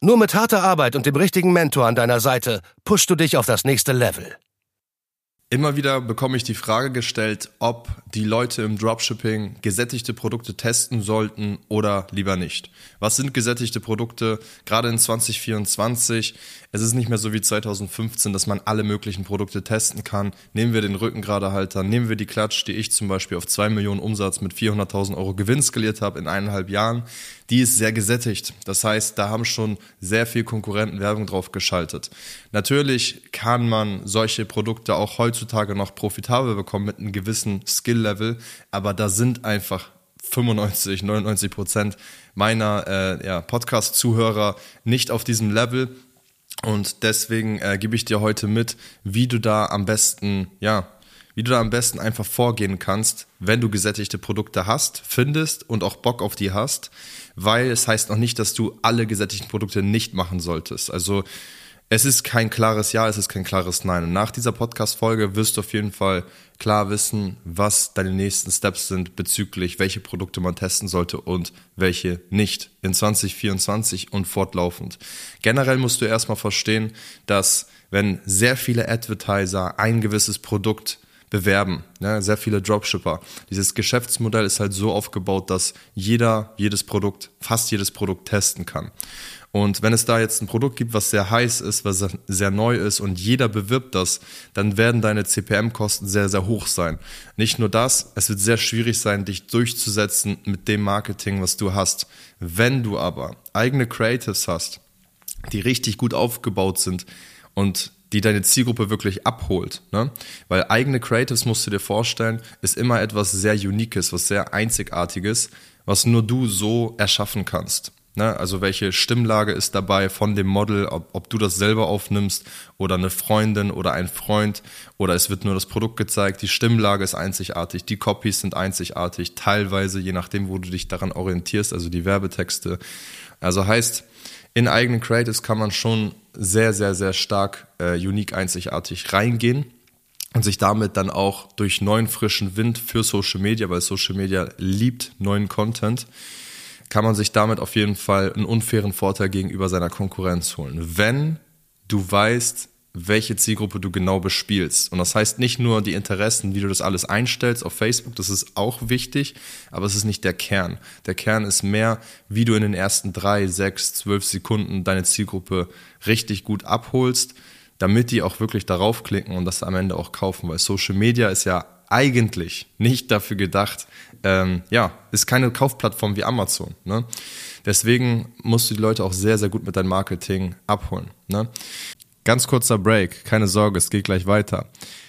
Nur mit harter Arbeit und dem richtigen Mentor an deiner Seite pushst du dich auf das nächste Level. Immer wieder bekomme ich die Frage gestellt, ob die Leute im Dropshipping gesättigte Produkte testen sollten oder lieber nicht. Was sind gesättigte Produkte? Gerade in 2024. Es ist nicht mehr so wie 2015, dass man alle möglichen Produkte testen kann. Nehmen wir den Rückengradehalter, nehmen wir die Klatsch, die ich zum Beispiel auf 2 Millionen Umsatz mit 400.000 Euro Gewinn skaliert habe in eineinhalb Jahren. Die ist sehr gesättigt. Das heißt, da haben schon sehr viel Konkurrenten Werbung drauf geschaltet. Natürlich kann man solche Produkte auch heutzutage noch profitabel bekommen mit einem gewissen Skill-Level, aber da sind einfach 95, 99 Prozent meiner äh, ja, Podcast-Zuhörer nicht auf diesem Level und deswegen äh, gebe ich dir heute mit, wie du da am besten, ja, wie du da am besten einfach vorgehen kannst, wenn du gesättigte Produkte hast, findest und auch Bock auf die hast, weil es heißt noch nicht, dass du alle gesättigten Produkte nicht machen solltest. Also es ist kein klares Ja, es ist kein klares Nein. Und nach dieser Podcast-Folge wirst du auf jeden Fall klar wissen, was deine nächsten Steps sind bezüglich, welche Produkte man testen sollte und welche nicht in 2024 und fortlaufend. Generell musst du erstmal verstehen, dass wenn sehr viele Advertiser ein gewisses Produkt bewerben, ne, sehr viele Dropshipper. Dieses Geschäftsmodell ist halt so aufgebaut, dass jeder jedes Produkt, fast jedes Produkt testen kann. Und wenn es da jetzt ein Produkt gibt, was sehr heiß ist, was sehr neu ist und jeder bewirbt das, dann werden deine CPM-Kosten sehr, sehr hoch sein. Nicht nur das, es wird sehr schwierig sein, dich durchzusetzen mit dem Marketing, was du hast. Wenn du aber eigene Creatives hast, die richtig gut aufgebaut sind und die deine Zielgruppe wirklich abholt. Ne? Weil eigene Creatives, musst du dir vorstellen, ist immer etwas sehr Uniques, was sehr Einzigartiges, was nur du so erschaffen kannst. Ne? Also welche Stimmlage ist dabei von dem Model, ob, ob du das selber aufnimmst oder eine Freundin oder ein Freund oder es wird nur das Produkt gezeigt. Die Stimmlage ist einzigartig, die Copies sind einzigartig, teilweise je nachdem, wo du dich daran orientierst, also die Werbetexte. Also heißt, in eigenen Creatives kann man schon sehr, sehr, sehr stark äh, unique, einzigartig reingehen und sich damit dann auch durch neuen frischen Wind für Social Media, weil Social Media liebt neuen Content, kann man sich damit auf jeden Fall einen unfairen Vorteil gegenüber seiner Konkurrenz holen. Wenn du weißt, welche Zielgruppe du genau bespielst. Und das heißt nicht nur die Interessen, wie du das alles einstellst auf Facebook, das ist auch wichtig, aber es ist nicht der Kern. Der Kern ist mehr, wie du in den ersten drei, sechs, zwölf Sekunden deine Zielgruppe richtig gut abholst, damit die auch wirklich darauf klicken und das am Ende auch kaufen, weil Social Media ist ja eigentlich nicht dafür gedacht, ähm, ja, ist keine Kaufplattform wie Amazon. Ne? Deswegen musst du die Leute auch sehr, sehr gut mit deinem Marketing abholen. Ne? Ganz kurzer Break, keine Sorge, es geht gleich weiter.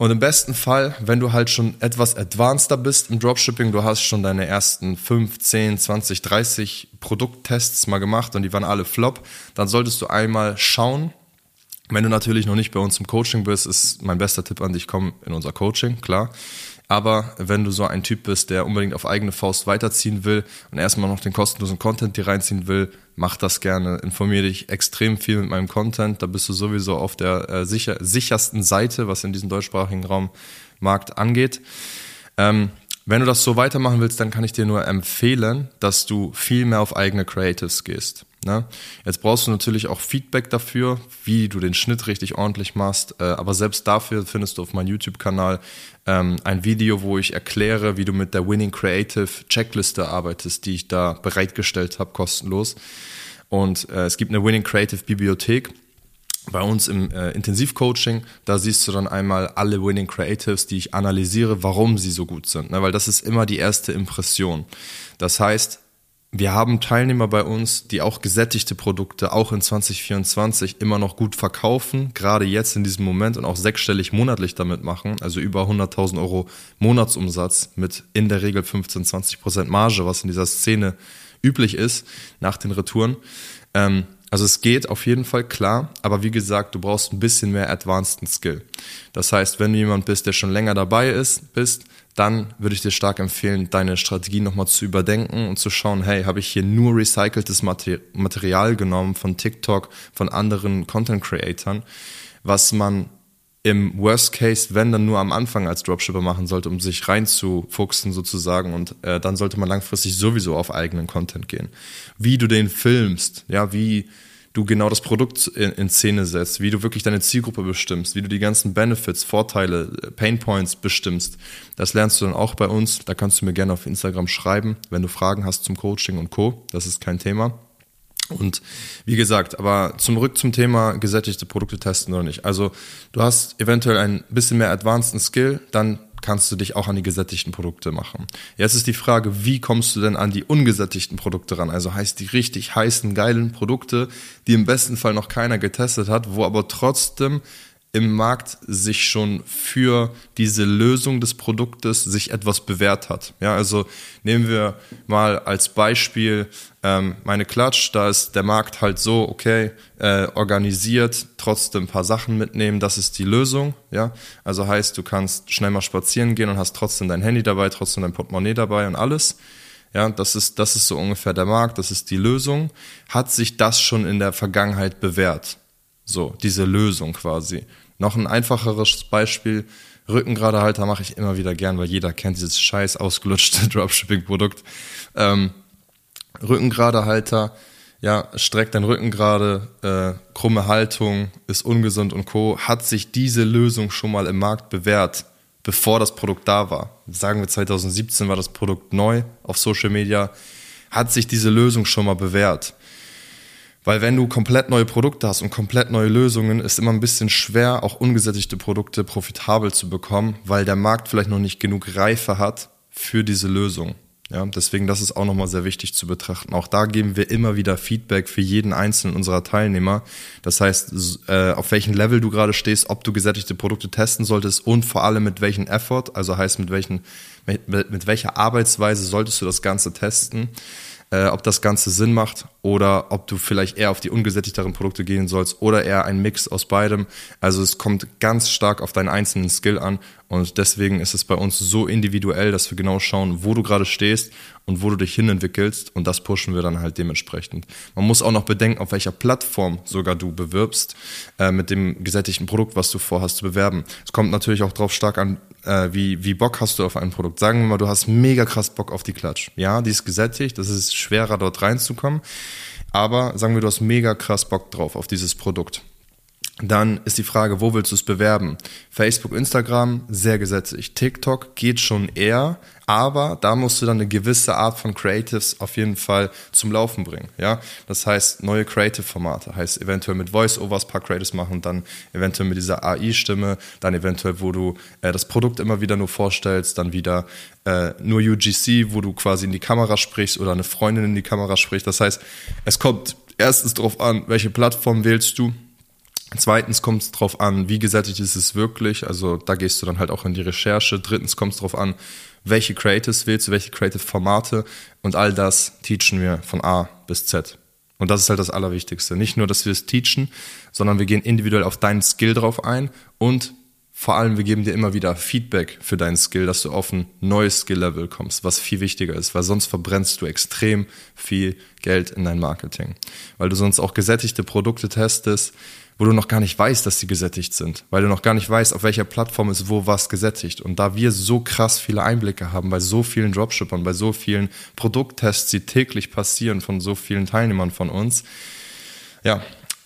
Und im besten Fall, wenn du halt schon etwas advanceder bist im Dropshipping, du hast schon deine ersten 5, 10, 20, 30 Produkttests mal gemacht und die waren alle flop, dann solltest du einmal schauen, wenn du natürlich noch nicht bei uns im Coaching bist, ist mein bester Tipp an dich, komm in unser Coaching, klar. Aber wenn du so ein Typ bist, der unbedingt auf eigene Faust weiterziehen will und erstmal noch den kostenlosen Content dir reinziehen will, mach das gerne. Informiere dich extrem viel mit meinem Content. Da bist du sowieso auf der äh, sicher, sichersten Seite, was in diesem deutschsprachigen Raum Markt angeht. Ähm, wenn du das so weitermachen willst, dann kann ich dir nur empfehlen, dass du viel mehr auf eigene Creatives gehst. Ne? Jetzt brauchst du natürlich auch Feedback dafür, wie du den Schnitt richtig ordentlich machst. Äh, aber selbst dafür findest du auf meinem YouTube-Kanal ähm, ein Video, wo ich erkläre, wie du mit der Winning Creative Checkliste arbeitest, die ich da bereitgestellt habe, kostenlos. Und äh, es gibt eine Winning Creative Bibliothek. bei uns im äh, Intensivcoaching, da siehst du dann einmal alle Winning Creatives, die ich analysiere, warum sie so gut sind. Ne? Weil das ist immer die erste Impression. Das heißt, wir haben Teilnehmer bei uns, die auch gesättigte Produkte auch in 2024 immer noch gut verkaufen, gerade jetzt in diesem Moment und auch sechsstellig monatlich damit machen, also über 100.000 Euro Monatsumsatz mit in der Regel 15, 20 Prozent Marge, was in dieser Szene üblich ist nach den Retouren. Ähm, also es geht auf jeden Fall klar, aber wie gesagt, du brauchst ein bisschen mehr advanced Skill. Das heißt, wenn du jemand bist, der schon länger dabei ist, bist, dann würde ich dir stark empfehlen, deine Strategie nochmal zu überdenken und zu schauen, hey, habe ich hier nur recyceltes Material genommen von TikTok, von anderen Content Creatern, was man im Worst Case, wenn dann nur am Anfang als Dropshipper machen sollte, um sich reinzufuchsen sozusagen und äh, dann sollte man langfristig sowieso auf eigenen Content gehen. Wie du den filmst, ja, wie du genau das Produkt in, in, Szene setzt, wie du wirklich deine Zielgruppe bestimmst, wie du die ganzen Benefits, Vorteile, Painpoints bestimmst. Das lernst du dann auch bei uns. Da kannst du mir gerne auf Instagram schreiben, wenn du Fragen hast zum Coaching und Co. Das ist kein Thema. Und wie gesagt, aber zurück zum Thema gesättigte Produkte testen oder nicht. Also du hast eventuell ein bisschen mehr advanced Skill, dann kannst du dich auch an die gesättigten Produkte machen. Jetzt ist die Frage, wie kommst du denn an die ungesättigten Produkte ran? Also heißt die richtig heißen, geilen Produkte, die im besten Fall noch keiner getestet hat, wo aber trotzdem im Markt sich schon für diese Lösung des Produktes sich etwas bewährt hat. Ja, also nehmen wir mal als Beispiel ähm, meine Klatsch, da ist der Markt halt so, okay, äh, organisiert, trotzdem ein paar Sachen mitnehmen, das ist die Lösung. Ja, also heißt, du kannst schnell mal spazieren gehen und hast trotzdem dein Handy dabei, trotzdem dein Portemonnaie dabei und alles. Ja, das ist, das ist so ungefähr der Markt, das ist die Lösung. Hat sich das schon in der Vergangenheit bewährt? So, diese Lösung quasi. Noch ein einfacheres Beispiel, Rückengradehalter mache ich immer wieder gern, weil jeder kennt dieses scheiß ausgelutschte Dropshipping-Produkt. Ähm, Rückengradehalter, ja, streckt dein Rücken gerade, äh, krumme Haltung, ist ungesund und Co. Hat sich diese Lösung schon mal im Markt bewährt, bevor das Produkt da war? Sagen wir 2017 war das Produkt neu auf Social Media. Hat sich diese Lösung schon mal bewährt? Weil wenn du komplett neue Produkte hast und komplett neue Lösungen, ist immer ein bisschen schwer, auch ungesättigte Produkte profitabel zu bekommen, weil der Markt vielleicht noch nicht genug Reife hat für diese Lösung. Ja, deswegen, das ist auch nochmal sehr wichtig zu betrachten. Auch da geben wir immer wieder Feedback für jeden einzelnen unserer Teilnehmer. Das heißt, äh, auf welchem Level du gerade stehst, ob du gesättigte Produkte testen solltest und vor allem mit welchem Effort, also heißt mit welchen, mit, mit welcher Arbeitsweise solltest du das Ganze testen äh, ob das Ganze Sinn macht oder ob du vielleicht eher auf die ungesättigteren Produkte gehen sollst oder eher ein Mix aus beidem. Also es kommt ganz stark auf deinen einzelnen Skill an und deswegen ist es bei uns so individuell, dass wir genau schauen, wo du gerade stehst und wo du dich hinentwickelst und das pushen wir dann halt dementsprechend. Man muss auch noch bedenken, auf welcher Plattform sogar du bewirbst äh, mit dem gesättigten Produkt, was du vorhast zu bewerben. Es kommt natürlich auch drauf stark an, äh, wie, wie Bock hast du auf ein Produkt. Sagen wir mal, du hast mega krass Bock auf die Klatsch. Ja, die ist gesättigt, das ist schwerer dort reinzukommen. Aber sagen wir, du hast mega krass Bock drauf auf dieses Produkt. Dann ist die Frage, wo willst du es bewerben? Facebook, Instagram, sehr gesättigt. TikTok geht schon eher, aber da musst du dann eine gewisse Art von Creatives auf jeden Fall zum Laufen bringen. Ja, das heißt neue Creative-Formate, heißt eventuell mit Voice-Overs paar Creatives machen, dann eventuell mit dieser AI-Stimme, dann eventuell, wo du äh, das Produkt immer wieder nur vorstellst, dann wieder äh, nur UGC, wo du quasi in die Kamera sprichst oder eine Freundin in die Kamera spricht. Das heißt, es kommt erstens darauf an, welche Plattform wählst du Zweitens kommt es darauf an, wie gesättigt ist es wirklich. Also da gehst du dann halt auch in die Recherche. Drittens kommt es darauf an, welche Creatives willst du, welche Creative-Formate. Und all das teachen wir von A bis Z. Und das ist halt das Allerwichtigste. Nicht nur, dass wir es teachen, sondern wir gehen individuell auf deinen Skill drauf ein und vor allem, wir geben dir immer wieder Feedback für deinen Skill, dass du auf ein neues Skill-Level kommst, was viel wichtiger ist, weil sonst verbrennst du extrem viel Geld in dein Marketing. Weil du sonst auch gesättigte Produkte testest, wo du noch gar nicht weißt, dass sie gesättigt sind, weil du noch gar nicht weißt, auf welcher Plattform ist wo was gesättigt. Und da wir so krass viele Einblicke haben bei so vielen Dropshippern, bei so vielen Produkttests, die täglich passieren von so vielen Teilnehmern von uns, ja,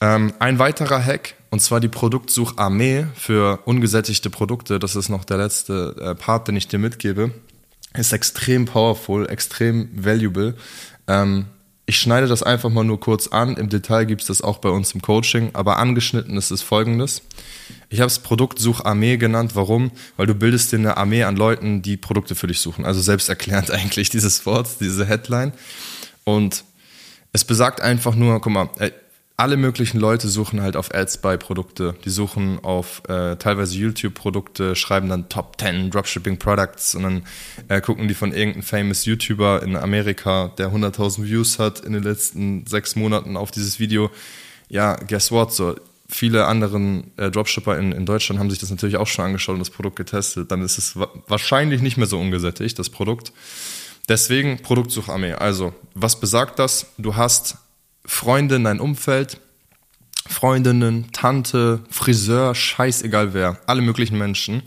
ähm, ein weiterer Hack, und zwar die Produktsucharmee für ungesättigte Produkte, das ist noch der letzte äh, Part, den ich dir mitgebe, ist extrem powerful, extrem valuable. Ähm, Ich schneide das einfach mal nur kurz an. Im Detail gibt es das auch bei uns im Coaching, aber angeschnitten ist es folgendes. Ich habe es Produktsucharmee genannt. Warum? Weil du bildest dir eine Armee an Leuten, die Produkte für dich suchen. Also selbsterklärend eigentlich dieses Wort, diese Headline. Und es besagt einfach nur, guck mal, alle möglichen Leute suchen halt auf Ads bei Produkte. Die suchen auf äh, teilweise YouTube-Produkte, schreiben dann Top 10 Dropshipping Products und dann äh, gucken die von irgendeinem famous YouTuber in Amerika, der 100.000 Views hat in den letzten sechs Monaten auf dieses Video. Ja, guess what? So, viele anderen äh, Dropshipper in, in Deutschland haben sich das natürlich auch schon angeschaut und das Produkt getestet. Dann ist es wa wahrscheinlich nicht mehr so ungesättigt, das Produkt. Deswegen Produktsucharmee. Also, was besagt das? Du hast Freunde in dein Umfeld, Freundinnen, Tante, Friseur, scheißegal wer, alle möglichen Menschen,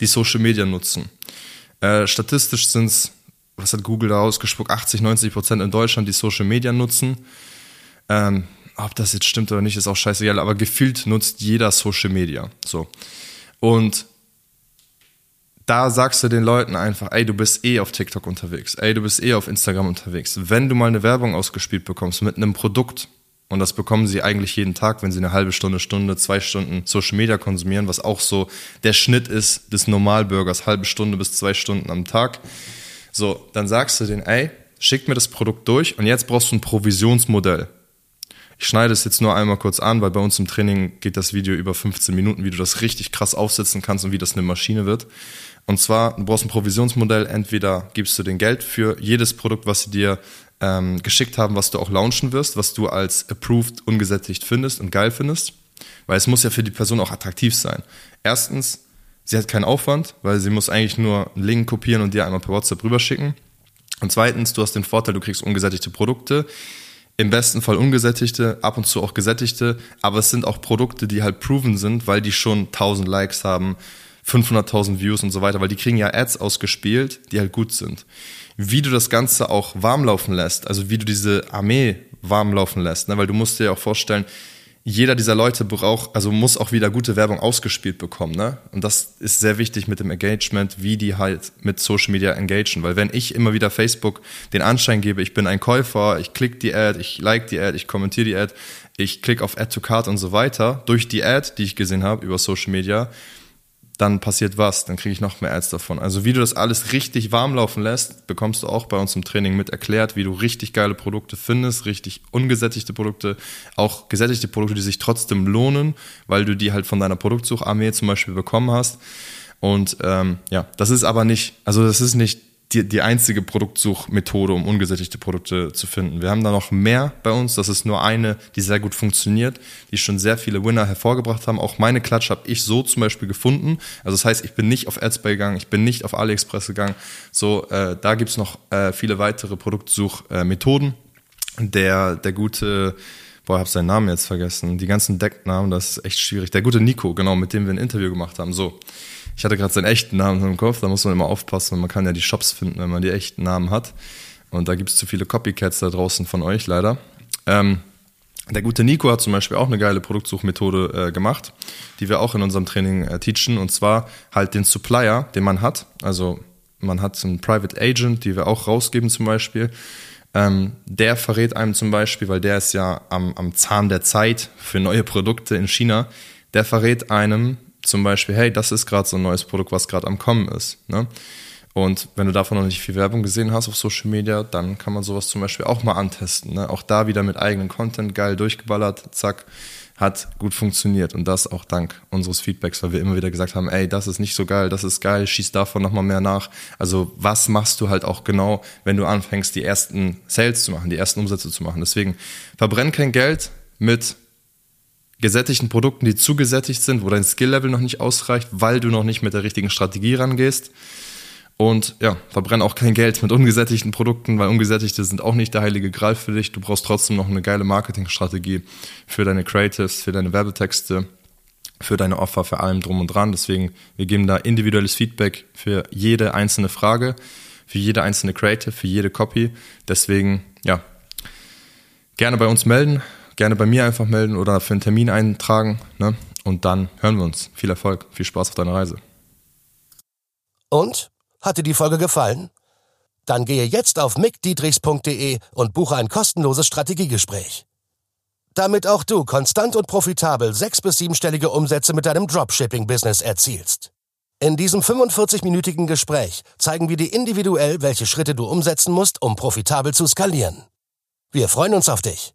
die Social Media nutzen. Äh, statistisch sind es, was hat Google da ausgespuckt, 80, 90 Prozent in Deutschland, die Social Media nutzen. Ähm, ob das jetzt stimmt oder nicht, ist auch scheißegal, aber gefühlt nutzt jeder Social Media. So. Und da sagst du den Leuten einfach, ey, du bist eh auf TikTok unterwegs, ey, du bist eh auf Instagram unterwegs. Wenn du mal eine Werbung ausgespielt bekommst mit einem Produkt, und das bekommen sie eigentlich jeden Tag, wenn sie eine halbe Stunde, Stunde, zwei Stunden Social Media konsumieren, was auch so der Schnitt ist des Normalbürgers, halbe Stunde bis zwei Stunden am Tag. So, dann sagst du denen, ey, schick mir das Produkt durch und jetzt brauchst du ein Provisionsmodell. Ich schneide es jetzt nur einmal kurz an, weil bei uns im Training geht das Video über 15 Minuten, wie du das richtig krass aufsetzen kannst und wie das eine Maschine wird. Und zwar, du brauchst ein Provisionsmodell, entweder gibst du den Geld für jedes Produkt, was sie dir ähm, geschickt haben, was du auch launchen wirst, was du als approved ungesättigt findest und geil findest. Weil es muss ja für die Person auch attraktiv sein. Erstens, sie hat keinen Aufwand, weil sie muss eigentlich nur einen Link kopieren und dir einmal per WhatsApp rüberschicken. Und zweitens, du hast den Vorteil, du kriegst ungesättigte Produkte. Im besten Fall ungesättigte, ab und zu auch gesättigte, aber es sind auch Produkte, die halt proven sind, weil die schon 1000 Likes haben, 500.000 Views und so weiter, weil die kriegen ja Ads ausgespielt, die halt gut sind. Wie du das Ganze auch warm laufen lässt, also wie du diese Armee warm laufen lässt, ne? weil du musst dir ja auch vorstellen, jeder dieser Leute braucht, also muss auch wieder gute Werbung ausgespielt bekommen, ne? Und das ist sehr wichtig mit dem Engagement, wie die halt mit Social Media engagen. Weil wenn ich immer wieder Facebook den Anschein gebe, ich bin ein Käufer, ich klicke die Ad, ich like die Ad, ich kommentiere die Ad, ich klicke auf Add to Card und so weiter, durch die Ad, die ich gesehen habe über Social Media, dann passiert was, dann kriege ich noch mehr Ads davon. Also wie du das alles richtig warm laufen lässt, bekommst du auch bei uns im Training mit erklärt, wie du richtig geile Produkte findest, richtig ungesättigte Produkte, auch gesättigte Produkte, die sich trotzdem lohnen, weil du die halt von deiner Produktsucharmee zum Beispiel bekommen hast. Und ähm, ja, das ist aber nicht, also das ist nicht die, die einzige Produktsuchmethode, um ungesättigte Produkte zu finden. Wir haben da noch mehr bei uns. Das ist nur eine, die sehr gut funktioniert, die schon sehr viele Winner hervorgebracht haben. Auch meine Klatsch habe ich so zum Beispiel gefunden. Also das heißt, ich bin nicht auf Adsbuy gegangen, ich bin nicht auf AliExpress gegangen. So, äh, da gibt's noch äh, viele weitere Produktsuchmethoden. der, der gute boah, ich habe seinen Namen jetzt vergessen. Die ganzen Decknamen, das ist echt schwierig. Der gute Nico, genau, mit dem wir ein Interview gemacht haben. So, ich hatte gerade seinen echten Namen im Kopf, da muss man immer aufpassen, man kann ja die Shops finden, wenn man die echten Namen hat. Und da gibt es zu viele Copycats da draußen von euch, leider. Ähm, der gute Nico hat zum Beispiel auch eine geile Produktsuchmethode äh, gemacht, die wir auch in unserem Training äh, teachen. Und zwar halt den Supplier, den man hat. Also man hat einen Private Agent, die wir auch rausgeben zum Beispiel. Ähm, der verrät einem zum Beispiel, weil der ist ja am, am Zahn der Zeit für neue Produkte in China, der verrät einem, zum Beispiel, hey, das ist gerade so ein neues Produkt, was gerade am Kommen ist. Ne? Und wenn du davon noch nicht viel Werbung gesehen hast auf Social Media, dann kann man sowas zum Beispiel auch mal antesten. Ne? Auch da wieder mit eigenem Content geil durchgeballert, zack, hat gut funktioniert. Und das auch dank unseres Feedbacks, weil wir immer wieder gesagt haben, ey, das ist nicht so geil, das ist geil, schieß davon nochmal mehr nach. Also was machst du halt auch genau, wenn du anfängst, die ersten Sales zu machen, die ersten Umsätze zu machen. Deswegen verbrenn kein Geld mit gesättigten Produkten, die zu gesättigt sind, wo dein Skill-Level noch nicht ausreicht, weil du noch nicht mit der richtigen Strategie rangehst. Und ja, verbrenn auch kein Geld mit ungesättigten Produkten, weil ungesättigte sind auch nicht der heilige Gral für dich. Du brauchst trotzdem noch eine geile Marketingstrategie für deine Creatives, für deine Werbetexte, für deine Offer, für allem drum und dran. Deswegen, wir geben da individuelles Feedback für jede einzelne Frage, für jede einzelne Creative, für jede Copy. Deswegen, ja, gerne bei uns melden gerne bei mir einfach melden oder für einen Termin eintragen. Ne? Und dann hören wir uns. Viel Erfolg, viel Spaß auf deiner Reise. Und? Hat dir die Folge gefallen? Dann gehe jetzt auf mickdietrichs.de und buche ein kostenloses Strategiegespräch. Damit auch du konstant und profitabel sechs- bis siebenstellige Umsätze mit deinem Dropshipping-Business erzielst. In diesem 45-minütigen Gespräch zeigen wir dir individuell, welche Schritte du umsetzen musst, um profitabel zu skalieren. Wir freuen uns auf dich.